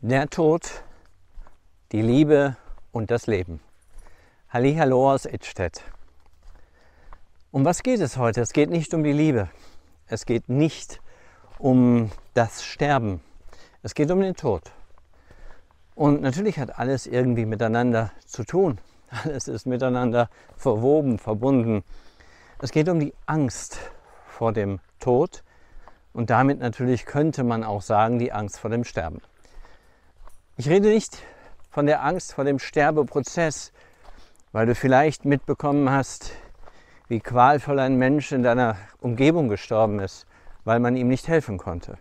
Der Tod, die Liebe und das Leben. Hallo aus Idstedt. Um was geht es heute? Es geht nicht um die Liebe. Es geht nicht um das Sterben. Es geht um den Tod. Und natürlich hat alles irgendwie miteinander zu tun. Alles ist miteinander verwoben, verbunden. Es geht um die Angst vor dem Tod und damit natürlich könnte man auch sagen die Angst vor dem Sterben. Ich rede nicht von der Angst vor dem Sterbeprozess, weil du vielleicht mitbekommen hast, wie qualvoll ein Mensch in deiner Umgebung gestorben ist, weil man ihm nicht helfen konnte.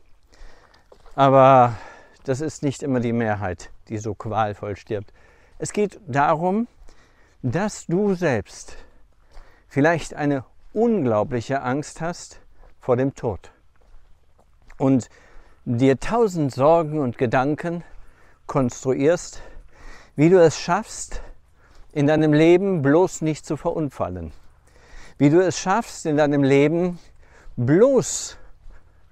Aber das ist nicht immer die Mehrheit, die so qualvoll stirbt. Es geht darum, dass du selbst vielleicht eine unglaubliche Angst hast vor dem Tod und dir tausend Sorgen und Gedanken konstruierst, wie du es schaffst, in deinem Leben bloß nicht zu verunfallen. Wie du es schaffst, in deinem Leben bloß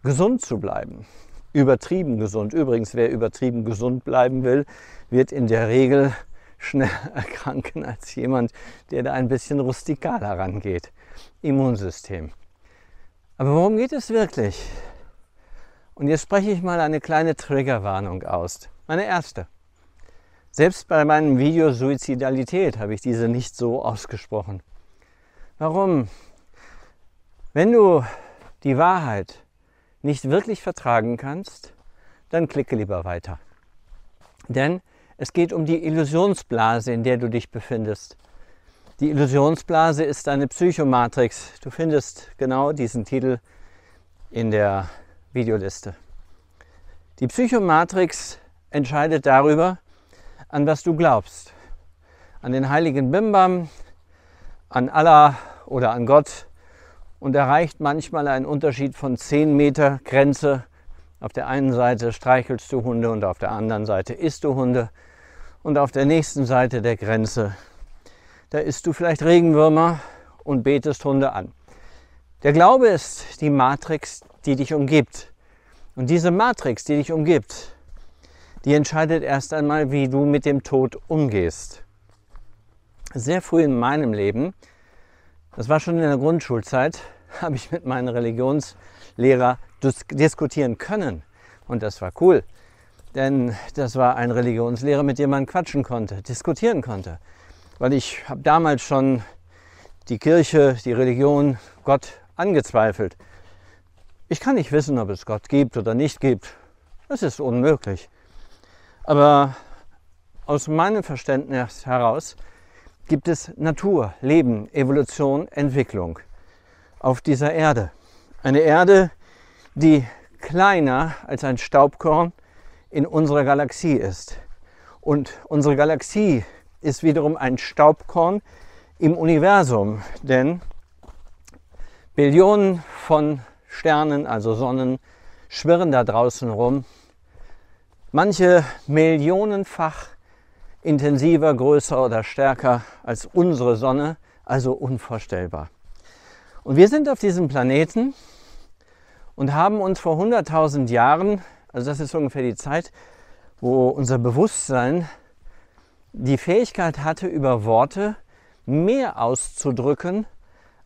gesund zu bleiben. Übertrieben gesund. Übrigens, wer übertrieben gesund bleiben will, wird in der Regel schneller erkranken als jemand, der da ein bisschen rustikaler rangeht. Immunsystem. Aber worum geht es wirklich? Und jetzt spreche ich mal eine kleine Triggerwarnung aus. Meine erste. Selbst bei meinem Video Suizidalität habe ich diese nicht so ausgesprochen. Warum? Wenn du die Wahrheit nicht wirklich vertragen kannst, dann klicke lieber weiter. Denn es geht um die Illusionsblase, in der du dich befindest. Die Illusionsblase ist eine Psychomatrix. Du findest genau diesen Titel in der Videoliste. Die Psychomatrix entscheidet darüber, an was du glaubst. An den heiligen Bimbam, an Allah oder an Gott und erreicht manchmal einen Unterschied von 10 Meter Grenze. Auf der einen Seite streichelst du Hunde und auf der anderen Seite isst du Hunde. Und auf der nächsten Seite der Grenze, da isst du vielleicht Regenwürmer und betest Hunde an. Der Glaube ist die Matrix, die dich umgibt. Und diese Matrix, die dich umgibt, die entscheidet erst einmal, wie du mit dem Tod umgehst. Sehr früh in meinem Leben, das war schon in der Grundschulzeit, habe ich mit meinem Religionslehrer diskutieren können. Und das war cool, denn das war ein Religionslehrer, mit dem man quatschen konnte, diskutieren konnte. Weil ich habe damals schon die Kirche, die Religion, Gott angezweifelt. Ich kann nicht wissen, ob es Gott gibt oder nicht gibt. Das ist unmöglich. Aber aus meinem Verständnis heraus gibt es Natur, Leben, Evolution, Entwicklung auf dieser Erde. Eine Erde, die kleiner als ein Staubkorn in unserer Galaxie ist. Und unsere Galaxie ist wiederum ein Staubkorn im Universum, denn Billionen von Sternen, also Sonnen, schwirren da draußen rum. Manche millionenfach intensiver, größer oder stärker als unsere Sonne, also unvorstellbar. Und wir sind auf diesem Planeten und haben uns vor 100.000 Jahren, also das ist ungefähr die Zeit, wo unser Bewusstsein die Fähigkeit hatte, über Worte mehr auszudrücken,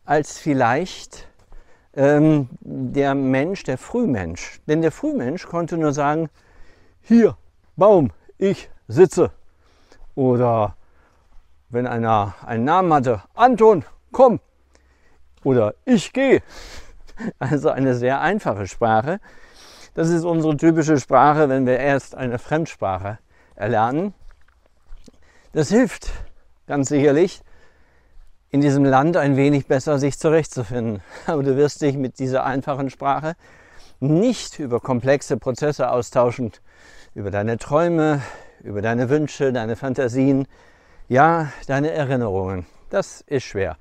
als vielleicht ähm, der Mensch, der Frühmensch. Denn der Frühmensch konnte nur sagen, hier, Baum, ich sitze. Oder wenn einer einen Namen hatte, Anton, komm. Oder ich gehe. Also eine sehr einfache Sprache. Das ist unsere typische Sprache, wenn wir erst eine Fremdsprache erlernen. Das hilft ganz sicherlich, in diesem Land ein wenig besser sich zurechtzufinden. Aber du wirst dich mit dieser einfachen Sprache nicht über komplexe Prozesse austauschen, über deine Träume, über deine Wünsche, deine Fantasien, ja, deine Erinnerungen. Das ist schwer.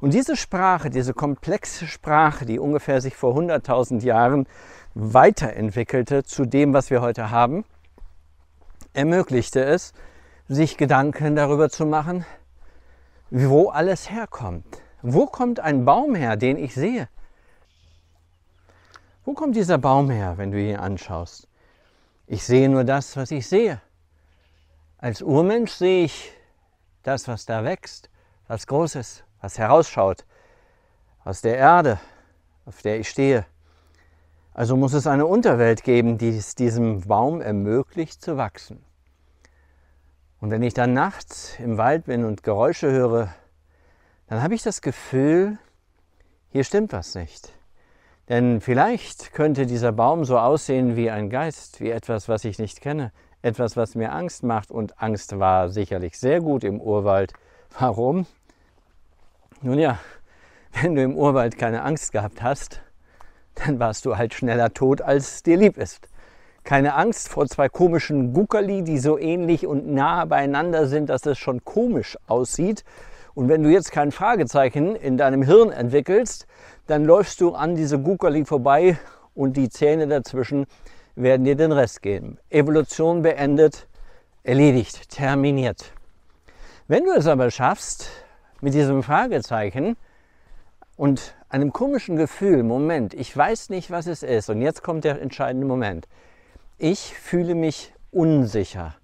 Und diese Sprache, diese komplexe Sprache, die ungefähr sich vor 100.000 Jahren weiterentwickelte zu dem, was wir heute haben, ermöglichte es, sich Gedanken darüber zu machen, wo alles herkommt. Wo kommt ein Baum her, den ich sehe? Wo kommt dieser Baum her, wenn du ihn anschaust? Ich sehe nur das, was ich sehe. Als Urmensch sehe ich das, was da wächst, was groß ist, was herausschaut aus der Erde, auf der ich stehe. Also muss es eine Unterwelt geben, die es diesem Baum ermöglicht zu wachsen. Und wenn ich dann nachts im Wald bin und Geräusche höre, dann habe ich das Gefühl, hier stimmt was nicht. Denn vielleicht könnte dieser Baum so aussehen wie ein Geist, wie etwas, was ich nicht kenne, etwas, was mir Angst macht. Und Angst war sicherlich sehr gut im Urwald. Warum? Nun ja, wenn du im Urwald keine Angst gehabt hast, dann warst du halt schneller tot, als dir lieb ist. Keine Angst vor zwei komischen Guckerli, die so ähnlich und nah beieinander sind, dass es schon komisch aussieht. Und wenn du jetzt kein Fragezeichen in deinem Hirn entwickelst, dann läufst du an diese Guckerli vorbei und die Zähne dazwischen werden dir den Rest geben. Evolution beendet, erledigt, terminiert. Wenn du es aber schaffst, mit diesem Fragezeichen und einem komischen Gefühl, Moment, ich weiß nicht, was es ist. Und jetzt kommt der entscheidende Moment. Ich fühle mich unsicher.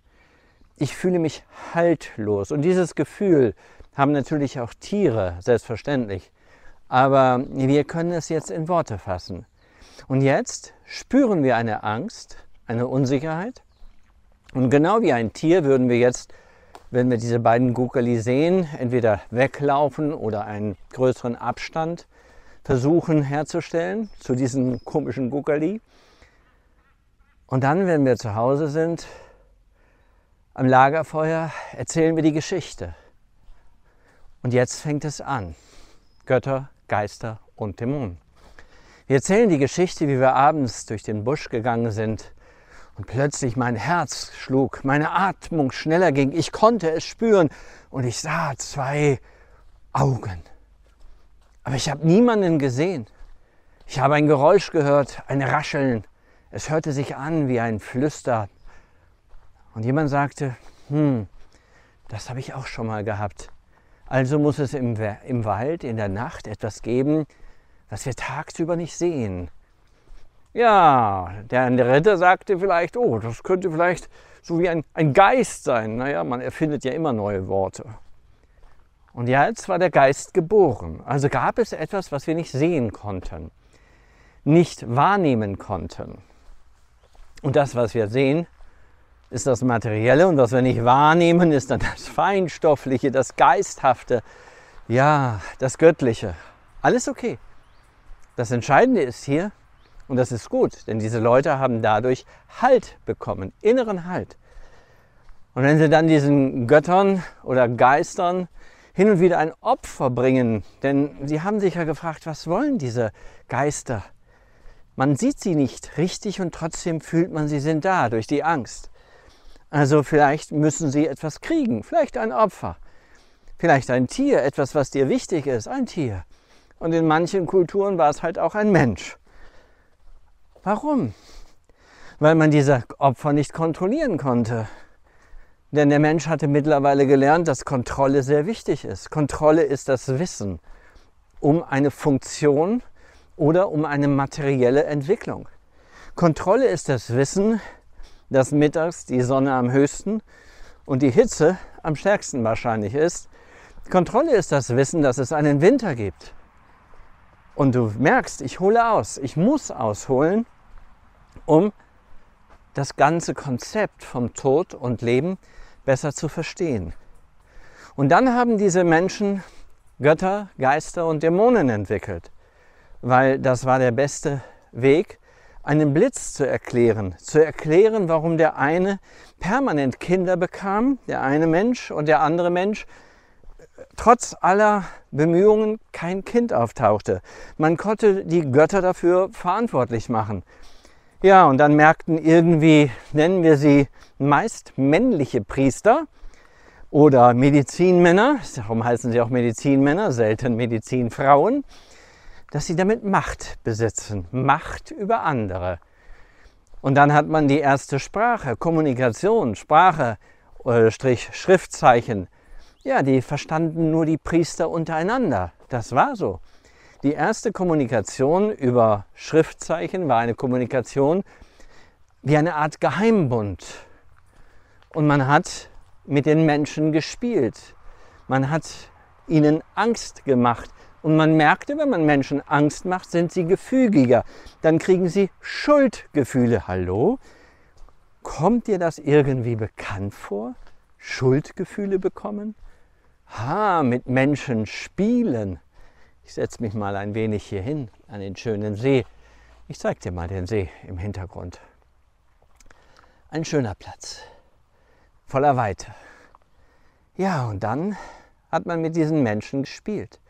Ich fühle mich haltlos. Und dieses Gefühl haben natürlich auch Tiere, selbstverständlich. Aber wir können es jetzt in Worte fassen. Und jetzt spüren wir eine Angst, eine Unsicherheit. Und genau wie ein Tier würden wir jetzt wenn wir diese beiden Gukali sehen, entweder weglaufen oder einen größeren Abstand versuchen herzustellen zu diesen komischen Gukali. Und dann, wenn wir zu Hause sind, am Lagerfeuer, erzählen wir die Geschichte. Und jetzt fängt es an. Götter, Geister und Dämonen. Wir erzählen die Geschichte, wie wir abends durch den Busch gegangen sind und plötzlich mein Herz schlug, meine Atmung schneller ging, ich konnte es spüren und ich sah zwei Augen. Aber ich habe niemanden gesehen. Ich habe ein Geräusch gehört, ein Rascheln. Es hörte sich an wie ein Flüstern. Und jemand sagte, hm, das habe ich auch schon mal gehabt. Also muss es im, im Wald in der Nacht etwas geben, was wir tagsüber nicht sehen. Ja, der Ritter sagte vielleicht, oh, das könnte vielleicht so wie ein, ein Geist sein. Naja, man erfindet ja immer neue Worte. Und jetzt war der Geist geboren. Also gab es etwas, was wir nicht sehen konnten, nicht wahrnehmen konnten. Und das, was wir sehen, ist das Materielle und was wir nicht wahrnehmen, ist dann das Feinstoffliche, das Geisthafte, ja, das Göttliche. Alles okay. Das Entscheidende ist hier, und das ist gut, denn diese Leute haben dadurch Halt bekommen, inneren Halt. Und wenn sie dann diesen Göttern oder Geistern hin und wieder ein Opfer bringen, denn sie haben sich ja gefragt, was wollen diese Geister? Man sieht sie nicht richtig und trotzdem fühlt man, sie sind da durch die Angst. Also vielleicht müssen sie etwas kriegen, vielleicht ein Opfer, vielleicht ein Tier, etwas, was dir wichtig ist, ein Tier. Und in manchen Kulturen war es halt auch ein Mensch. Warum? Weil man diese Opfer nicht kontrollieren konnte. Denn der Mensch hatte mittlerweile gelernt, dass Kontrolle sehr wichtig ist. Kontrolle ist das Wissen um eine Funktion oder um eine materielle Entwicklung. Kontrolle ist das Wissen, dass mittags die Sonne am höchsten und die Hitze am stärksten wahrscheinlich ist. Kontrolle ist das Wissen, dass es einen Winter gibt und du merkst, ich hole aus, ich muss ausholen, um das ganze Konzept vom Tod und Leben besser zu verstehen. Und dann haben diese Menschen Götter, Geister und Dämonen entwickelt, weil das war der beste Weg, einen Blitz zu erklären, zu erklären, warum der eine permanent Kinder bekam, der eine Mensch und der andere Mensch trotz aller Bemühungen kein Kind auftauchte. Man konnte die Götter dafür verantwortlich machen. Ja, und dann merkten irgendwie, nennen wir sie meist männliche Priester oder Medizinmänner, darum heißen sie auch Medizinmänner, selten Medizinfrauen, dass sie damit Macht besitzen, Macht über andere. Und dann hat man die erste Sprache, Kommunikation, Sprache, äh, Strich, Schriftzeichen, ja, die verstanden nur die Priester untereinander. Das war so. Die erste Kommunikation über Schriftzeichen war eine Kommunikation wie eine Art Geheimbund. Und man hat mit den Menschen gespielt. Man hat ihnen Angst gemacht. Und man merkte, wenn man Menschen Angst macht, sind sie gefügiger. Dann kriegen sie Schuldgefühle. Hallo? Kommt dir das irgendwie bekannt vor? Schuldgefühle bekommen? Ha, mit Menschen spielen. Ich setze mich mal ein wenig hier hin an den schönen See. Ich zeige dir mal den See im Hintergrund. Ein schöner Platz, voller Weite. Ja, und dann hat man mit diesen Menschen gespielt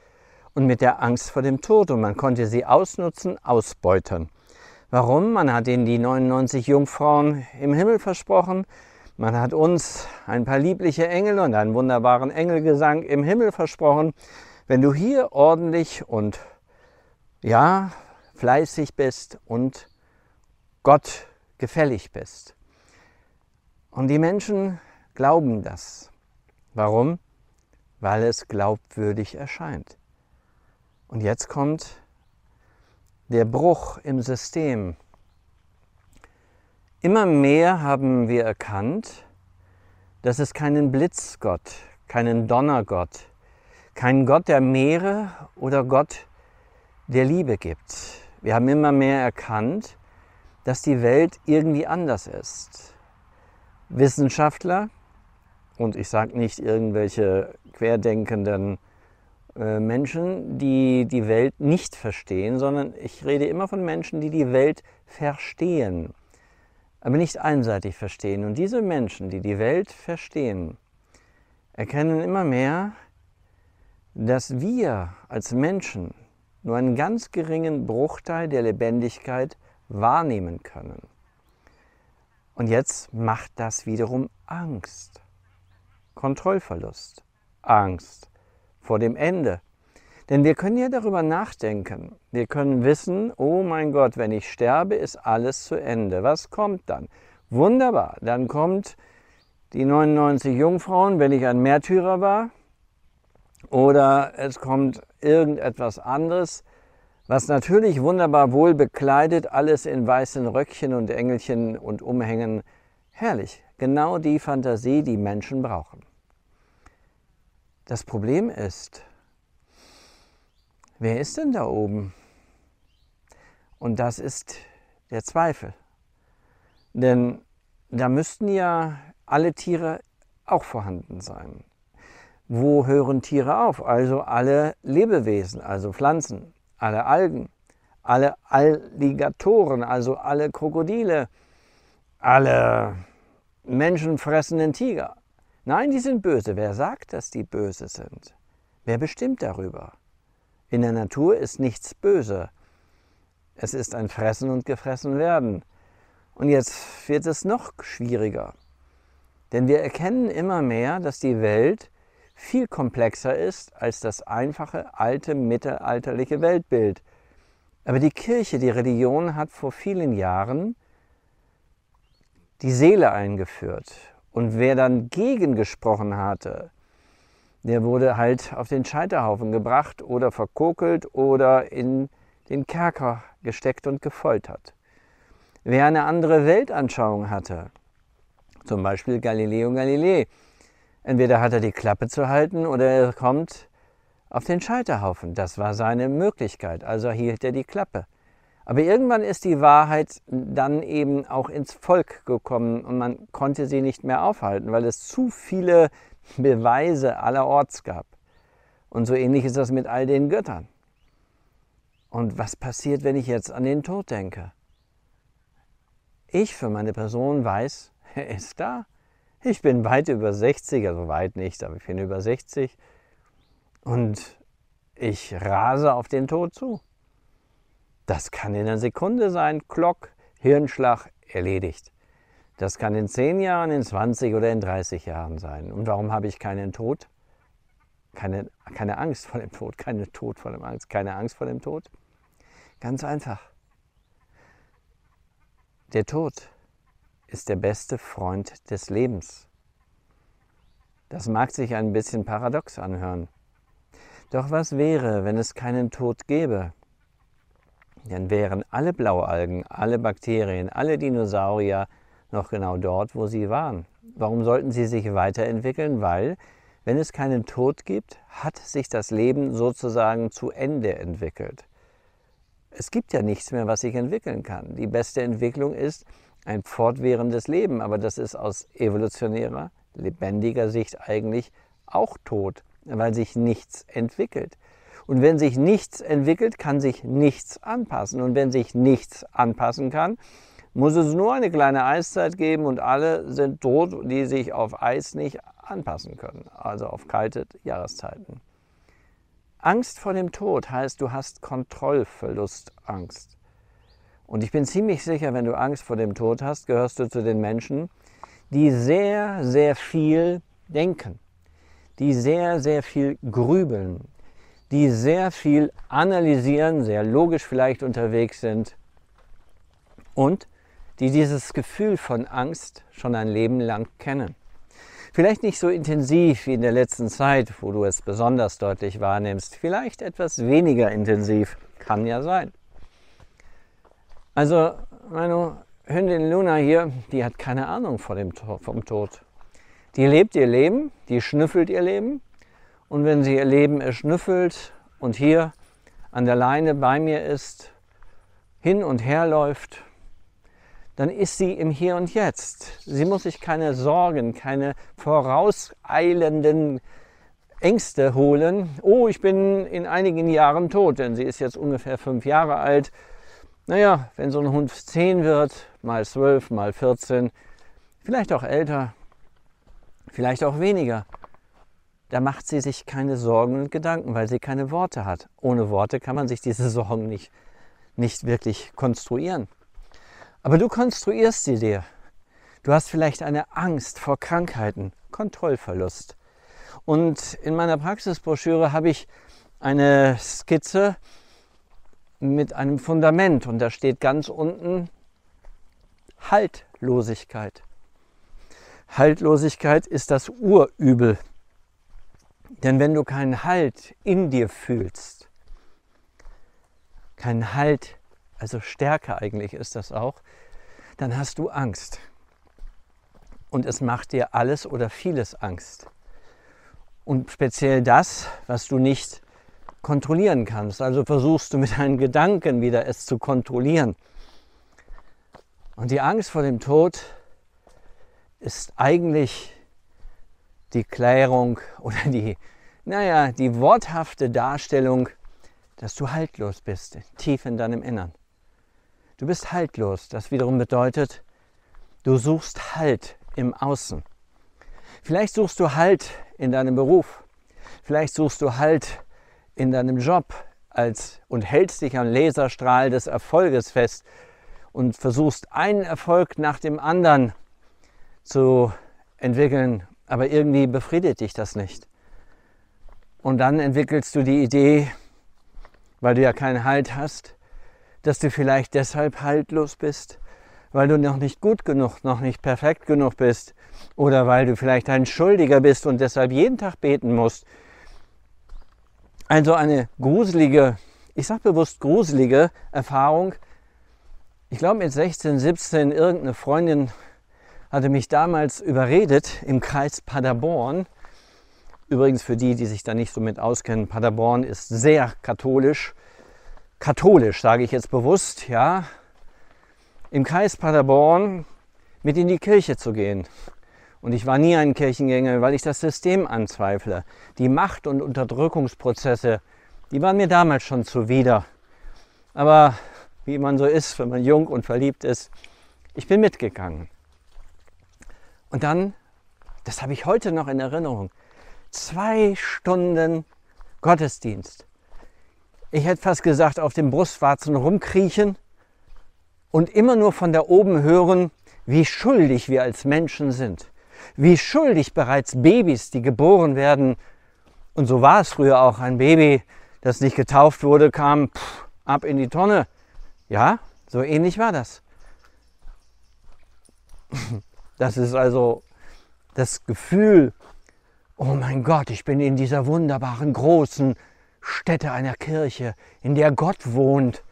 und mit der Angst vor dem Tod und man konnte sie ausnutzen, ausbeutern. Warum? Man hat ihnen die 99 Jungfrauen im Himmel versprochen. Man hat uns ein paar liebliche Engel und einen wunderbaren Engelgesang im Himmel versprochen. Wenn du hier ordentlich und ja, fleißig bist und Gott gefällig bist. Und die Menschen glauben das. Warum? Weil es glaubwürdig erscheint. Und jetzt kommt der Bruch im System. Immer mehr haben wir erkannt, dass es keinen Blitzgott, keinen Donnergott, keinen Gott der Meere oder Gott der Liebe gibt. Wir haben immer mehr erkannt, dass die Welt irgendwie anders ist. Wissenschaftler, und ich sage nicht irgendwelche querdenkenden Menschen, die die Welt nicht verstehen, sondern ich rede immer von Menschen, die die Welt verstehen, aber nicht einseitig verstehen. Und diese Menschen, die die Welt verstehen, erkennen immer mehr, dass wir als Menschen nur einen ganz geringen Bruchteil der Lebendigkeit wahrnehmen können. Und jetzt macht das wiederum Angst. Kontrollverlust, Angst vor dem Ende. Denn wir können ja darüber nachdenken. Wir können wissen, oh mein Gott, wenn ich sterbe, ist alles zu Ende. Was kommt dann? Wunderbar, dann kommt die 99 Jungfrauen, wenn ich ein Märtyrer war. Oder es kommt irgendetwas anderes, was natürlich wunderbar wohl bekleidet, alles in weißen Röckchen und Engelchen und Umhängen. Herrlich, genau die Fantasie, die Menschen brauchen. Das Problem ist, wer ist denn da oben? Und das ist der Zweifel. Denn da müssten ja alle Tiere auch vorhanden sein. Wo hören Tiere auf? Also alle Lebewesen, also Pflanzen, alle Algen, alle Alligatoren, also alle Krokodile, alle menschenfressenden Tiger. Nein, die sind böse. Wer sagt, dass die böse sind? Wer bestimmt darüber? In der Natur ist nichts böse. Es ist ein Fressen und gefressen werden. Und jetzt wird es noch schwieriger. Denn wir erkennen immer mehr, dass die Welt viel komplexer ist als das einfache alte mittelalterliche Weltbild. Aber die Kirche, die Religion hat vor vielen Jahren die Seele eingeführt und wer dann gegen gesprochen hatte, der wurde halt auf den Scheiterhaufen gebracht oder verkokelt oder in den Kerker gesteckt und gefoltert. Wer eine andere Weltanschauung hatte, zum Beispiel Galileo Galilei, entweder hat er die Klappe zu halten oder er kommt auf den Scheiterhaufen. Das war seine Möglichkeit, also hielt er die Klappe. Aber irgendwann ist die Wahrheit dann eben auch ins Volk gekommen und man konnte sie nicht mehr aufhalten, weil es zu viele Beweise allerorts gab. Und so ähnlich ist das mit all den Göttern. Und was passiert, wenn ich jetzt an den Tod denke? Ich für meine Person weiß, er ist da. Ich bin weit über 60, also weit nicht, aber ich bin über 60. Und ich rase auf den Tod zu. Das kann in einer Sekunde sein, Klock, Hirnschlag, erledigt. Das kann in 10 Jahren, in 20 oder in 30 Jahren sein. Und warum habe ich keinen Tod? Keine, keine Angst vor dem Tod, keine Tod vor dem Angst, keine Angst vor dem Tod? Ganz einfach. Der Tod ist der beste Freund des Lebens. Das mag sich ein bisschen paradox anhören. Doch was wäre, wenn es keinen Tod gäbe? Dann wären alle Blaualgen, alle Bakterien, alle Dinosaurier noch genau dort, wo sie waren. Warum sollten sie sich weiterentwickeln? Weil, wenn es keinen Tod gibt, hat sich das Leben sozusagen zu Ende entwickelt. Es gibt ja nichts mehr, was sich entwickeln kann. Die beste Entwicklung ist ein fortwährendes Leben, aber das ist aus evolutionärer, lebendiger Sicht eigentlich auch tot, weil sich nichts entwickelt. Und wenn sich nichts entwickelt, kann sich nichts anpassen. Und wenn sich nichts anpassen kann, muss es nur eine kleine Eiszeit geben und alle sind tot, die sich auf Eis nicht anpassen können, also auf kalte Jahreszeiten. Angst vor dem Tod heißt, du hast Kontrollverlustangst. Und ich bin ziemlich sicher, wenn du Angst vor dem Tod hast, gehörst du zu den Menschen, die sehr, sehr viel denken, die sehr, sehr viel grübeln, die sehr viel analysieren, sehr logisch vielleicht unterwegs sind und die dieses Gefühl von Angst schon ein Leben lang kennen. Vielleicht nicht so intensiv wie in der letzten Zeit, wo du es besonders deutlich wahrnimmst. Vielleicht etwas weniger intensiv. Kann ja sein. Also meine Hündin Luna hier, die hat keine Ahnung vom Tod. Die lebt ihr Leben, die schnüffelt ihr Leben. Und wenn sie ihr Leben erschnüffelt und hier an der Leine bei mir ist, hin und her läuft, dann ist sie im Hier und Jetzt. Sie muss sich keine Sorgen, keine vorauseilenden Ängste holen. Oh, ich bin in einigen Jahren tot, denn sie ist jetzt ungefähr fünf Jahre alt. Naja, wenn so ein Hund zehn wird, mal zwölf, mal 14, vielleicht auch älter, vielleicht auch weniger, da macht sie sich keine Sorgen und Gedanken, weil sie keine Worte hat. Ohne Worte kann man sich diese Sorgen nicht, nicht wirklich konstruieren. Aber du konstruierst sie dir. Du hast vielleicht eine Angst vor Krankheiten, Kontrollverlust. Und in meiner Praxisbroschüre habe ich eine Skizze mit einem Fundament und da steht ganz unten Haltlosigkeit. Haltlosigkeit ist das Urübel. Denn wenn du keinen Halt in dir fühlst, keinen Halt also Stärke eigentlich ist das auch, dann hast du Angst. Und es macht dir alles oder vieles Angst. Und speziell das, was du nicht kontrollieren kannst. Also versuchst du mit deinen Gedanken wieder es zu kontrollieren. Und die Angst vor dem Tod ist eigentlich die Klärung oder die, naja, die worthafte Darstellung, dass du haltlos bist, tief in deinem Innern. Du bist haltlos. Das wiederum bedeutet, du suchst Halt im Außen. Vielleicht suchst du Halt in deinem Beruf. Vielleicht suchst du Halt in deinem Job als, und hältst dich am Laserstrahl des Erfolges fest und versuchst einen Erfolg nach dem anderen zu entwickeln, aber irgendwie befriedigt dich das nicht. Und dann entwickelst du die Idee, weil du ja keinen Halt hast, dass du vielleicht deshalb haltlos bist, weil du noch nicht gut genug, noch nicht perfekt genug bist oder weil du vielleicht ein Schuldiger bist und deshalb jeden Tag beten musst. Also eine gruselige, ich sage bewusst gruselige Erfahrung. Ich glaube mit 16, 17 irgendeine Freundin hatte mich damals überredet im Kreis Paderborn. Übrigens für die, die sich da nicht so mit auskennen, Paderborn ist sehr katholisch katholisch, sage ich jetzt bewusst, ja, im Kreis Paderborn mit in die Kirche zu gehen. Und ich war nie ein Kirchengänger, weil ich das System anzweifle. Die Macht- und Unterdrückungsprozesse, die waren mir damals schon zuwider. Aber wie man so ist, wenn man jung und verliebt ist, ich bin mitgegangen. Und dann, das habe ich heute noch in Erinnerung, zwei Stunden Gottesdienst ich hätte fast gesagt, auf dem Brustwarzen rumkriechen und immer nur von da oben hören, wie schuldig wir als Menschen sind. Wie schuldig bereits Babys, die geboren werden, und so war es früher auch, ein Baby, das nicht getauft wurde, kam pff, ab in die Tonne. Ja, so ähnlich war das. Das ist also das Gefühl, oh mein Gott, ich bin in dieser wunderbaren, großen, Stätte einer Kirche, in der Gott wohnt.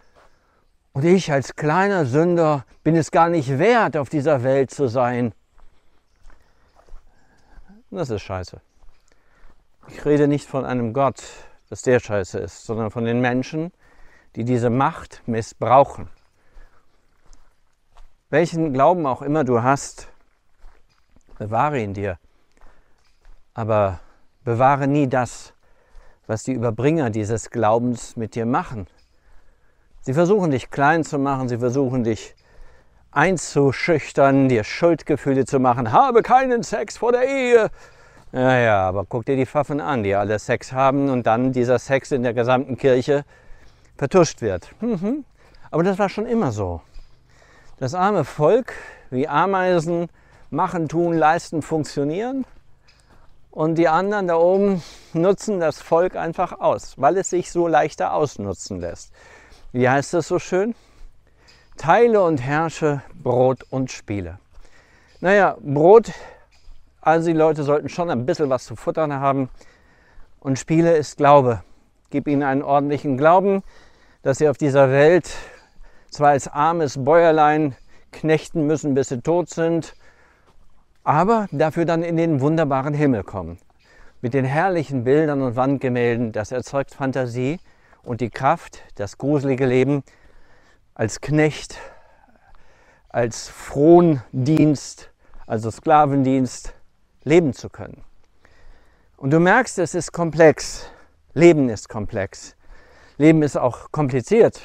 Und ich als kleiner Sünder bin es gar nicht wert, auf dieser Welt zu sein. Das ist scheiße. Ich rede nicht von einem Gott, dass der scheiße ist, sondern von den Menschen, die diese Macht missbrauchen. Welchen Glauben auch immer du hast, bewahre ihn dir. Aber bewahre nie das, was die Überbringer dieses Glaubens mit dir machen. Sie versuchen dich klein zu machen, sie versuchen dich einzuschüchtern, dir Schuldgefühle zu machen. Habe keinen Sex vor der Ehe. Ja, ja, aber guck dir die Pfaffen an, die alle Sex haben und dann dieser Sex in der gesamten Kirche vertuscht wird. Mhm. Aber das war schon immer so. Das arme Volk, wie Ameisen, machen, tun, leisten, funktionieren. Und die anderen da oben nutzen das Volk einfach aus, weil es sich so leichter ausnutzen lässt. Wie heißt das so schön? Teile und herrsche Brot und Spiele. Naja, Brot, also die Leute sollten schon ein bisschen was zu futtern haben. Und Spiele ist Glaube. Gib ihnen einen ordentlichen Glauben, dass sie auf dieser Welt zwar als armes Bäuerlein knechten müssen, bis sie tot sind, aber dafür dann in den wunderbaren Himmel kommen. Mit den herrlichen Bildern und Wandgemälden, das erzeugt Fantasie und die Kraft, das gruselige Leben als Knecht, als Frondienst, also Sklavendienst leben zu können. Und du merkst, es ist komplex. Leben ist komplex. Leben ist auch kompliziert.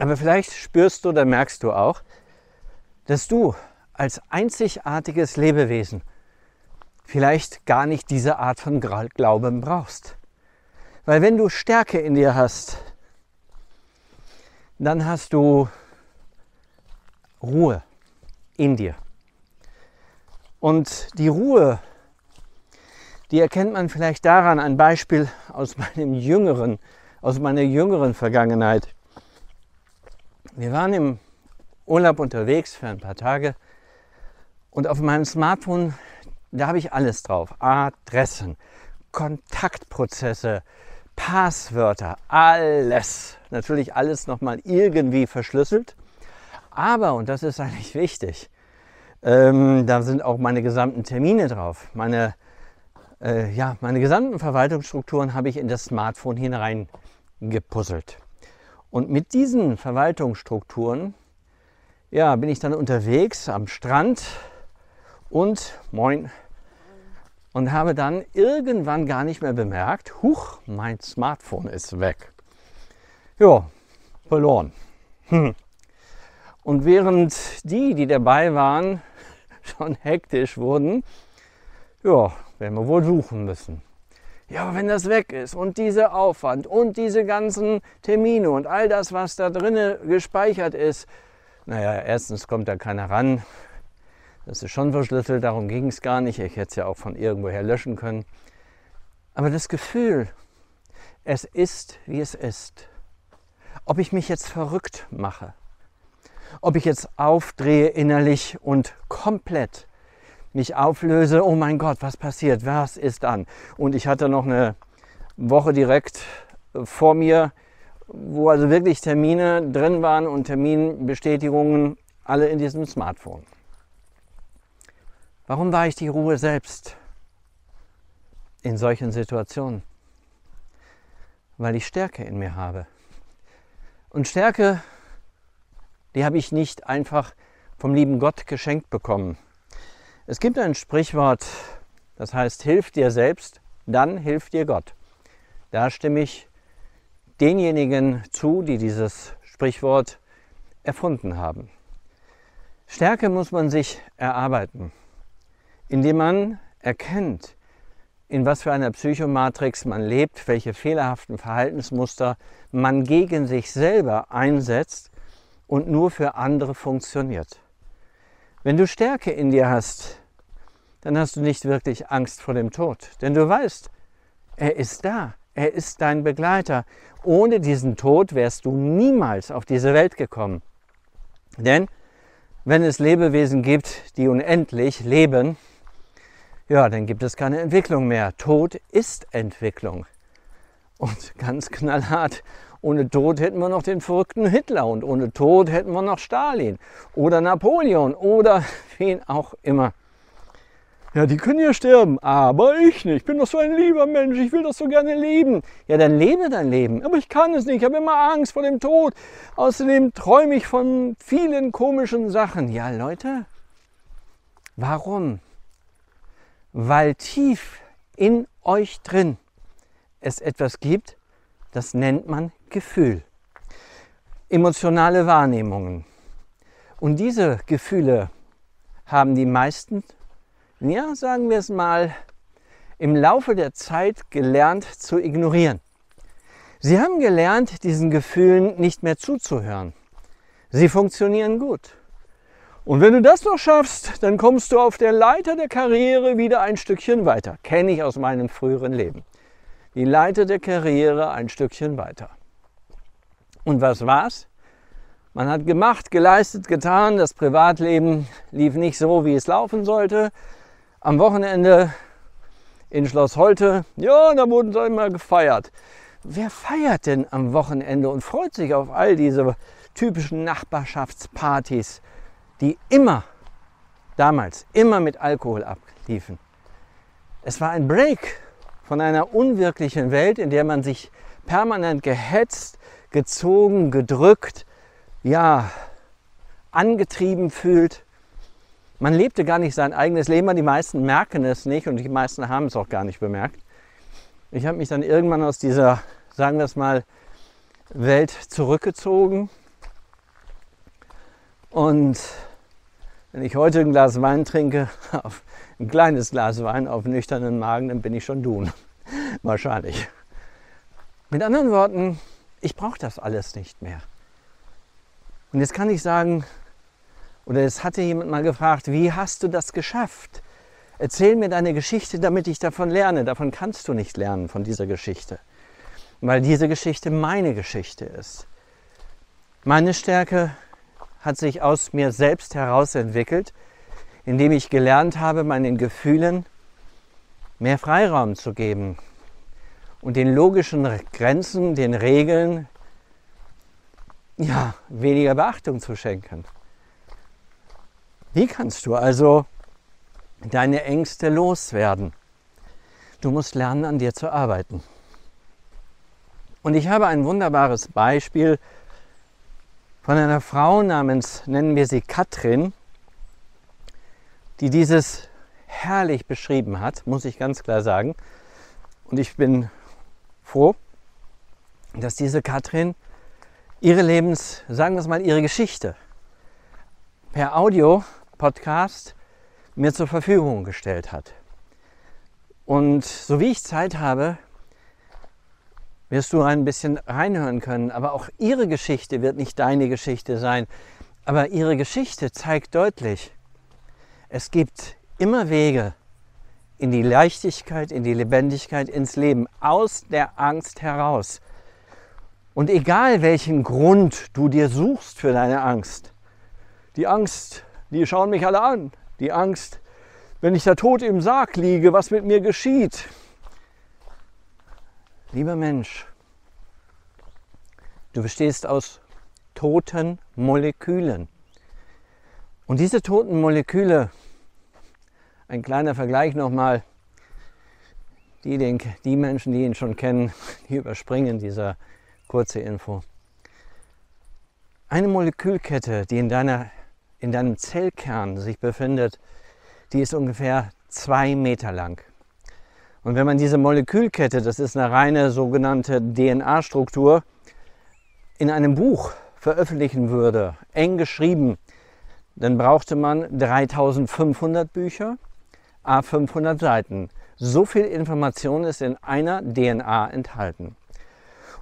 Aber vielleicht spürst du oder merkst du auch, dass du als einzigartiges Lebewesen vielleicht gar nicht diese Art von Glauben brauchst. Weil wenn du Stärke in dir hast, dann hast du Ruhe in dir. Und die Ruhe, die erkennt man vielleicht daran, ein Beispiel aus meinem jüngeren, aus meiner jüngeren Vergangenheit. Wir waren im Urlaub unterwegs für ein paar Tage und auf meinem Smartphone, da habe ich alles drauf. Adressen, Kontaktprozesse, Passwörter, alles. Natürlich alles nochmal irgendwie verschlüsselt. Aber, und das ist eigentlich wichtig, ähm, da sind auch meine gesamten Termine drauf. Meine, äh, ja, meine gesamten Verwaltungsstrukturen habe ich in das Smartphone hineingepuzzelt. Und mit diesen Verwaltungsstrukturen ja, bin ich dann unterwegs am Strand und moin und habe dann irgendwann gar nicht mehr bemerkt, huch, mein Smartphone ist weg. Ja, verloren. Hm. Und während die, die dabei waren, schon hektisch wurden, ja, werden wir wohl suchen müssen. Ja, aber wenn das weg ist und dieser Aufwand und diese ganzen Termine und all das, was da drinnen gespeichert ist, naja, erstens kommt da keiner ran. Das ist schon verschlüsselt, darum ging es gar nicht. Ich hätte es ja auch von irgendwoher löschen können. Aber das Gefühl, es ist, wie es ist. Ob ich mich jetzt verrückt mache, ob ich jetzt aufdrehe innerlich und komplett mich auflöse, oh mein Gott, was passiert, was ist an? Und ich hatte noch eine Woche direkt vor mir, wo also wirklich Termine drin waren und Terminbestätigungen alle in diesem Smartphone. Warum war ich die Ruhe selbst in solchen Situationen? Weil ich Stärke in mir habe. Und Stärke, die habe ich nicht einfach vom lieben Gott geschenkt bekommen. Es gibt ein Sprichwort, das heißt, hilf dir selbst, dann hilft dir Gott. Da stimme ich denjenigen zu, die dieses Sprichwort erfunden haben. Stärke muss man sich erarbeiten, indem man erkennt, in was für einer Psychomatrix man lebt, welche fehlerhaften Verhaltensmuster man gegen sich selber einsetzt und nur für andere funktioniert. Wenn du Stärke in dir hast, dann hast du nicht wirklich Angst vor dem Tod. Denn du weißt, er ist da. Er ist dein Begleiter. Ohne diesen Tod wärst du niemals auf diese Welt gekommen. Denn wenn es Lebewesen gibt, die unendlich leben, ja, dann gibt es keine Entwicklung mehr. Tod ist Entwicklung. Und ganz knallhart, Ohne Tod hätten wir noch den verrückten Hitler und ohne Tod hätten wir noch Stalin oder Napoleon oder wen auch immer. Ja, die können ja sterben, aber ich nicht. Ich bin doch so ein lieber Mensch, ich will doch so gerne leben. Ja, dann lebe dein Leben. Aber ich kann es nicht, ich habe immer Angst vor dem Tod. Außerdem träume ich von vielen komischen Sachen. Ja, Leute, warum? Weil tief in euch drin es etwas gibt, das nennt man Gefühl. Emotionale Wahrnehmungen. Und diese Gefühle haben die meisten ja, sagen wir es mal, im Laufe der Zeit gelernt zu ignorieren. Sie haben gelernt, diesen Gefühlen nicht mehr zuzuhören. Sie funktionieren gut. Und wenn du das noch schaffst, dann kommst du auf der Leiter der Karriere wieder ein Stückchen weiter. Kenne ich aus meinem früheren Leben. Die Leiter der Karriere ein Stückchen weiter. Und was war's? Man hat gemacht, geleistet, getan. Das Privatleben lief nicht so, wie es laufen sollte am Wochenende in Schloss Holte, ja, da wurden sie immer gefeiert. Wer feiert denn am Wochenende und freut sich auf all diese typischen Nachbarschaftspartys, die immer, damals, immer mit Alkohol abliefen? Es war ein Break von einer unwirklichen Welt, in der man sich permanent gehetzt, gezogen, gedrückt, ja, angetrieben fühlt man lebte gar nicht sein eigenes Leben, die meisten merken es nicht und die meisten haben es auch gar nicht bemerkt. Ich habe mich dann irgendwann aus dieser, sagen wir es mal, Welt zurückgezogen. Und wenn ich heute ein Glas Wein trinke, ein kleines Glas Wein auf nüchternen Magen, dann bin ich schon dun. Wahrscheinlich. Mit anderen Worten, ich brauche das alles nicht mehr. Und jetzt kann ich sagen, oder es hatte jemand mal gefragt, wie hast du das geschafft? Erzähl mir deine Geschichte, damit ich davon lerne. Davon kannst du nicht lernen, von dieser Geschichte. Weil diese Geschichte meine Geschichte ist. Meine Stärke hat sich aus mir selbst heraus entwickelt, indem ich gelernt habe, meinen Gefühlen mehr Freiraum zu geben und den logischen Grenzen, den Regeln, ja, weniger Beachtung zu schenken. Wie kannst du also deine Ängste loswerden? Du musst lernen, an dir zu arbeiten. Und ich habe ein wunderbares Beispiel von einer Frau namens, nennen wir sie Katrin, die dieses herrlich beschrieben hat, muss ich ganz klar sagen. Und ich bin froh, dass diese Katrin ihre Lebens, sagen wir es mal, ihre Geschichte per Audio Podcast mir zur Verfügung gestellt hat. Und so wie ich Zeit habe, wirst du ein bisschen reinhören können. Aber auch ihre Geschichte wird nicht deine Geschichte sein. Aber ihre Geschichte zeigt deutlich, es gibt immer Wege in die Leichtigkeit, in die Lebendigkeit, ins Leben, aus der Angst heraus. Und egal welchen Grund du dir suchst für deine Angst, die Angst die schauen mich alle an. Die Angst, wenn ich da tot im Sarg liege, was mit mir geschieht. Lieber Mensch, du bestehst aus toten Molekülen. Und diese toten Moleküle, ein kleiner Vergleich nochmal, die, den, die Menschen, die ihn schon kennen, die überspringen diese kurze Info. Eine Molekülkette, die in deiner in deinem Zellkern sich befindet, die ist ungefähr zwei Meter lang. Und wenn man diese Molekülkette, das ist eine reine sogenannte DNA-Struktur, in einem Buch veröffentlichen würde, eng geschrieben, dann brauchte man 3500 Bücher, a 500 Seiten. So viel Information ist in einer DNA enthalten.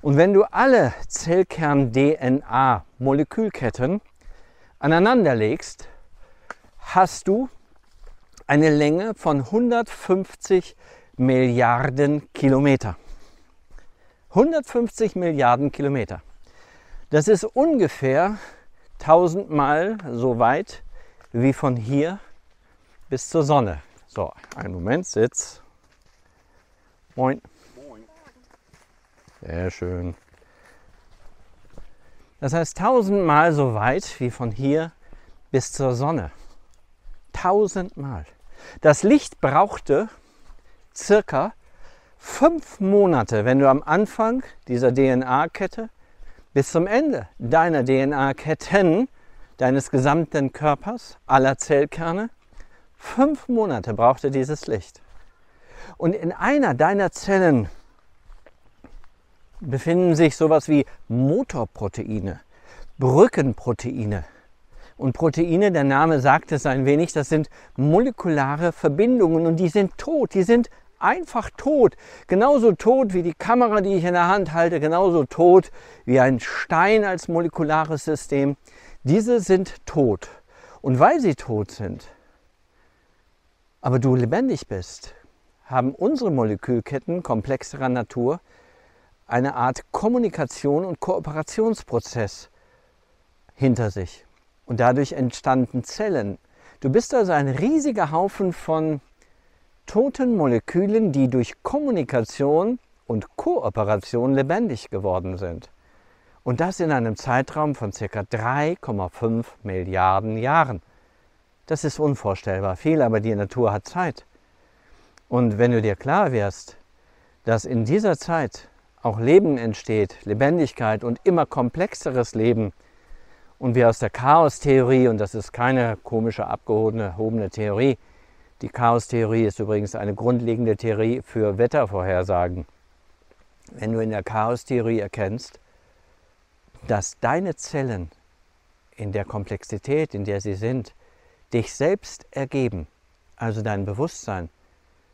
Und wenn du alle Zellkern-DNA-Molekülketten aneinander legst, hast du eine Länge von 150 Milliarden Kilometer. 150 Milliarden Kilometer. Das ist ungefähr 1000 Mal so weit wie von hier bis zur Sonne. So, einen Moment, Sitz. Moin. Moin. Sehr schön. Das heißt tausendmal so weit wie von hier bis zur Sonne. Tausendmal. Das Licht brauchte circa fünf Monate, wenn du am Anfang dieser DNA-Kette bis zum Ende deiner DNA-Ketten deines gesamten Körpers, aller Zellkerne, fünf Monate brauchte dieses Licht. Und in einer deiner Zellen befinden sich sowas wie Motorproteine, Brückenproteine. Und Proteine, der Name sagt es ein wenig, das sind molekulare Verbindungen und die sind tot, die sind einfach tot. Genauso tot wie die Kamera, die ich in der Hand halte, genauso tot wie ein Stein als molekulares System. Diese sind tot. Und weil sie tot sind, aber du lebendig bist, haben unsere Molekülketten komplexerer Natur eine Art Kommunikation und Kooperationsprozess hinter sich. Und dadurch entstanden Zellen. Du bist also ein riesiger Haufen von toten Molekülen, die durch Kommunikation und Kooperation lebendig geworden sind. Und das in einem Zeitraum von ca. 3,5 Milliarden Jahren. Das ist unvorstellbar viel, aber die Natur hat Zeit. Und wenn du dir klar wirst, dass in dieser Zeit auch Leben entsteht, Lebendigkeit und immer komplexeres Leben, und wir aus der Chaostheorie, und das ist keine komische, abgehobene Theorie, die Chaostheorie ist übrigens eine grundlegende Theorie für Wettervorhersagen. Wenn du in der Chaostheorie erkennst, dass deine Zellen in der Komplexität, in der sie sind, dich selbst ergeben, also dein Bewusstsein,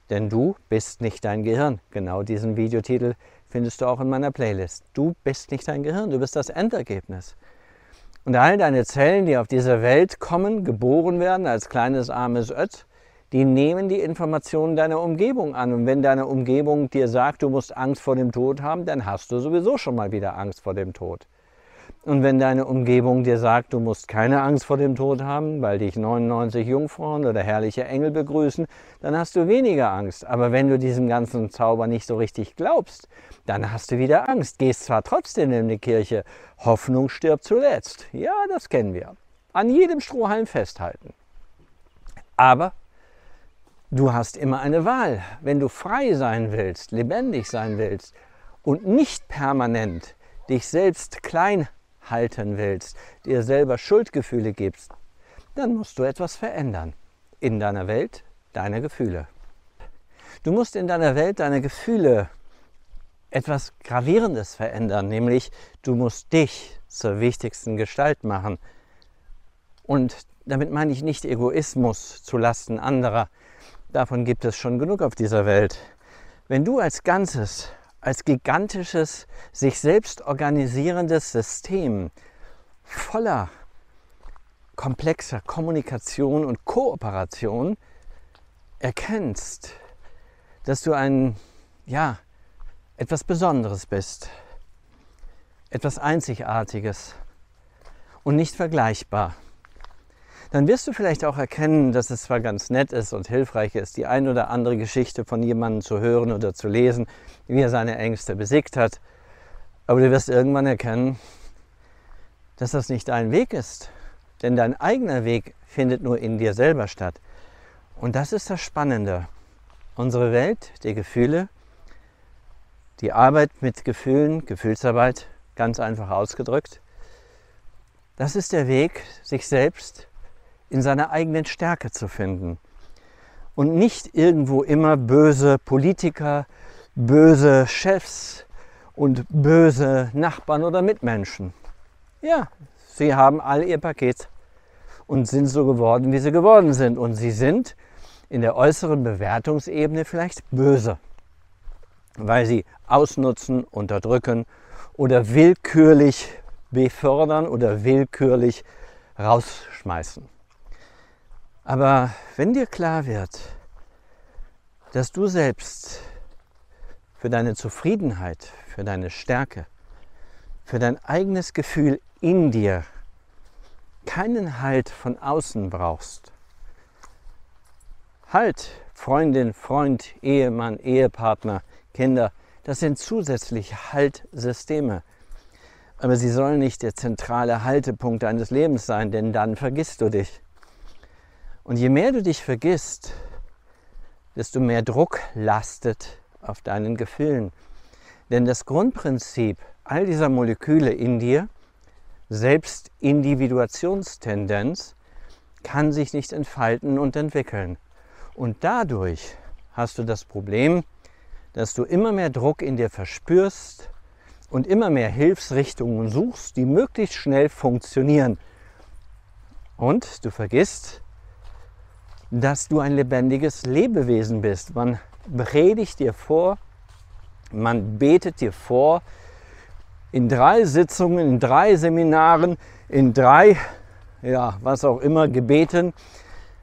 denn du bist nicht dein Gehirn. Genau diesen Videotitel findest du auch in meiner Playlist. Du bist nicht dein Gehirn, du bist das Endergebnis. Und all deine Zellen, die auf dieser Welt kommen, geboren werden als kleines armes Ött, die nehmen die Informationen deiner Umgebung an. Und wenn deine Umgebung dir sagt, du musst Angst vor dem Tod haben, dann hast du sowieso schon mal wieder Angst vor dem Tod. Und wenn deine Umgebung dir sagt, du musst keine Angst vor dem Tod haben, weil dich 99 Jungfrauen oder herrliche Engel begrüßen, dann hast du weniger Angst. Aber wenn du diesem ganzen Zauber nicht so richtig glaubst, dann hast du wieder Angst. Gehst zwar trotzdem in die Kirche, Hoffnung stirbt zuletzt. Ja, das kennen wir. An jedem Strohhalm festhalten. Aber du hast immer eine Wahl. Wenn du frei sein willst, lebendig sein willst und nicht permanent dich selbst klein halten willst, dir selber Schuldgefühle gibst, dann musst du etwas verändern in deiner Welt, deine Gefühle. Du musst in deiner Welt deine Gefühle etwas Gravierendes verändern, nämlich du musst dich zur wichtigsten Gestalt machen. Und damit meine ich nicht Egoismus zu Lasten anderer. Davon gibt es schon genug auf dieser Welt. Wenn du als Ganzes als gigantisches, sich selbst organisierendes System voller komplexer Kommunikation und Kooperation erkennst, dass du ein, ja, etwas Besonderes bist, etwas Einzigartiges und nicht vergleichbar dann wirst du vielleicht auch erkennen, dass es zwar ganz nett ist und hilfreich ist, die ein oder andere Geschichte von jemandem zu hören oder zu lesen, wie er seine Ängste besiegt hat, aber du wirst irgendwann erkennen, dass das nicht dein Weg ist. Denn dein eigener Weg findet nur in dir selber statt. Und das ist das Spannende. Unsere Welt, die Gefühle, die Arbeit mit Gefühlen, Gefühlsarbeit, ganz einfach ausgedrückt, das ist der Weg, sich selbst in seiner eigenen Stärke zu finden. Und nicht irgendwo immer böse Politiker, böse Chefs und böse Nachbarn oder Mitmenschen. Ja, sie haben all ihr Paket und sind so geworden, wie sie geworden sind. Und sie sind in der äußeren Bewertungsebene vielleicht böse, weil sie ausnutzen, unterdrücken oder willkürlich befördern oder willkürlich rausschmeißen. Aber wenn dir klar wird, dass du selbst für deine Zufriedenheit, für deine Stärke, für dein eigenes Gefühl in dir keinen Halt von außen brauchst. Halt, Freundin, Freund, Ehemann, Ehepartner, Kinder, das sind zusätzlich Haltsysteme. Aber sie sollen nicht der zentrale Haltepunkt deines Lebens sein, denn dann vergisst du dich. Und je mehr du dich vergisst, desto mehr Druck lastet auf deinen Gefühlen. Denn das Grundprinzip all dieser Moleküle in dir, Selbstindividuationstendenz, kann sich nicht entfalten und entwickeln. Und dadurch hast du das Problem, dass du immer mehr Druck in dir verspürst und immer mehr Hilfsrichtungen suchst, die möglichst schnell funktionieren. Und du vergisst, dass du ein lebendiges Lebewesen bist. Man predigt dir vor, man betet dir vor, in drei Sitzungen, in drei Seminaren, in drei, ja, was auch immer, Gebeten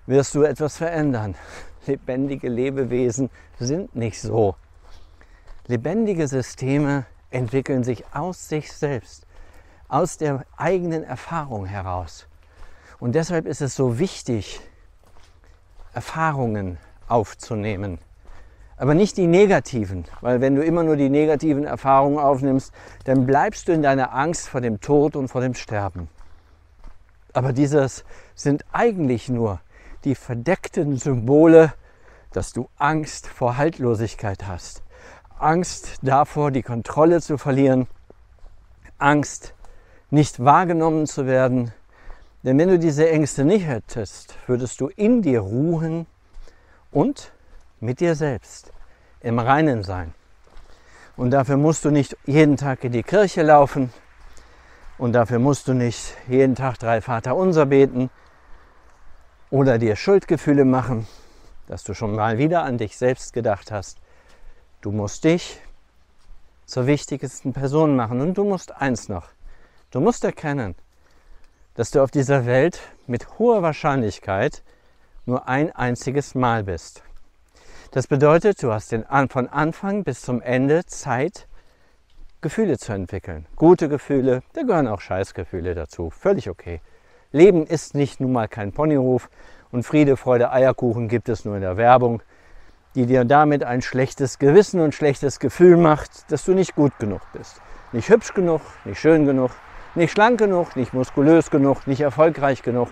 wirst du etwas verändern. Lebendige Lebewesen sind nicht so. Lebendige Systeme entwickeln sich aus sich selbst, aus der eigenen Erfahrung heraus. Und deshalb ist es so wichtig, Erfahrungen aufzunehmen. Aber nicht die negativen, weil wenn du immer nur die negativen Erfahrungen aufnimmst, dann bleibst du in deiner Angst vor dem Tod und vor dem Sterben. Aber dieses sind eigentlich nur die verdeckten Symbole, dass du Angst vor Haltlosigkeit hast. Angst davor, die Kontrolle zu verlieren. Angst, nicht wahrgenommen zu werden. Denn wenn du diese Ängste nicht hättest, würdest du in dir ruhen und mit dir selbst im Reinen sein. Und dafür musst du nicht jeden Tag in die Kirche laufen und dafür musst du nicht jeden Tag drei Vater unser beten oder dir Schuldgefühle machen, dass du schon mal wieder an dich selbst gedacht hast. Du musst dich zur wichtigsten Person machen und du musst eins noch. Du musst erkennen, dass du auf dieser Welt mit hoher Wahrscheinlichkeit nur ein einziges Mal bist. Das bedeutet, du hast den, von Anfang bis zum Ende Zeit, Gefühle zu entwickeln. Gute Gefühle, da gehören auch Scheißgefühle dazu. Völlig okay. Leben ist nicht nun mal kein Ponyhof und Friede, Freude, Eierkuchen gibt es nur in der Werbung, die dir damit ein schlechtes Gewissen und schlechtes Gefühl macht, dass du nicht gut genug bist. Nicht hübsch genug, nicht schön genug, nicht schlank genug, nicht muskulös genug, nicht erfolgreich genug.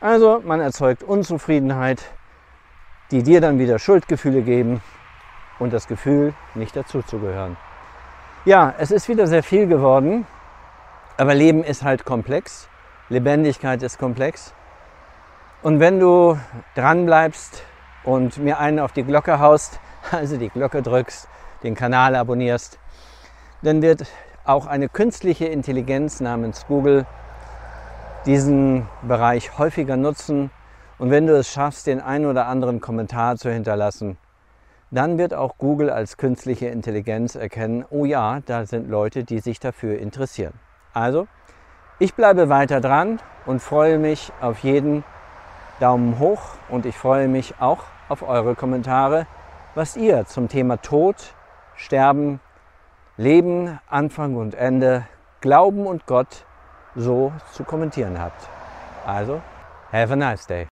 Also man erzeugt Unzufriedenheit, die dir dann wieder Schuldgefühle geben und das Gefühl, nicht dazuzugehören. Ja, es ist wieder sehr viel geworden, aber Leben ist halt komplex. Lebendigkeit ist komplex. Und wenn du dran bleibst und mir einen auf die Glocke haust, also die Glocke drückst, den Kanal abonnierst, dann wird auch eine künstliche Intelligenz namens Google diesen Bereich häufiger nutzen und wenn du es schaffst, den einen oder anderen Kommentar zu hinterlassen, dann wird auch Google als künstliche Intelligenz erkennen, oh ja, da sind Leute, die sich dafür interessieren. Also, ich bleibe weiter dran und freue mich auf jeden Daumen hoch und ich freue mich auch auf eure Kommentare, was ihr zum Thema Tod, Sterben, Leben, Anfang und Ende, Glauben und Gott so zu kommentieren habt. Also, have a nice day.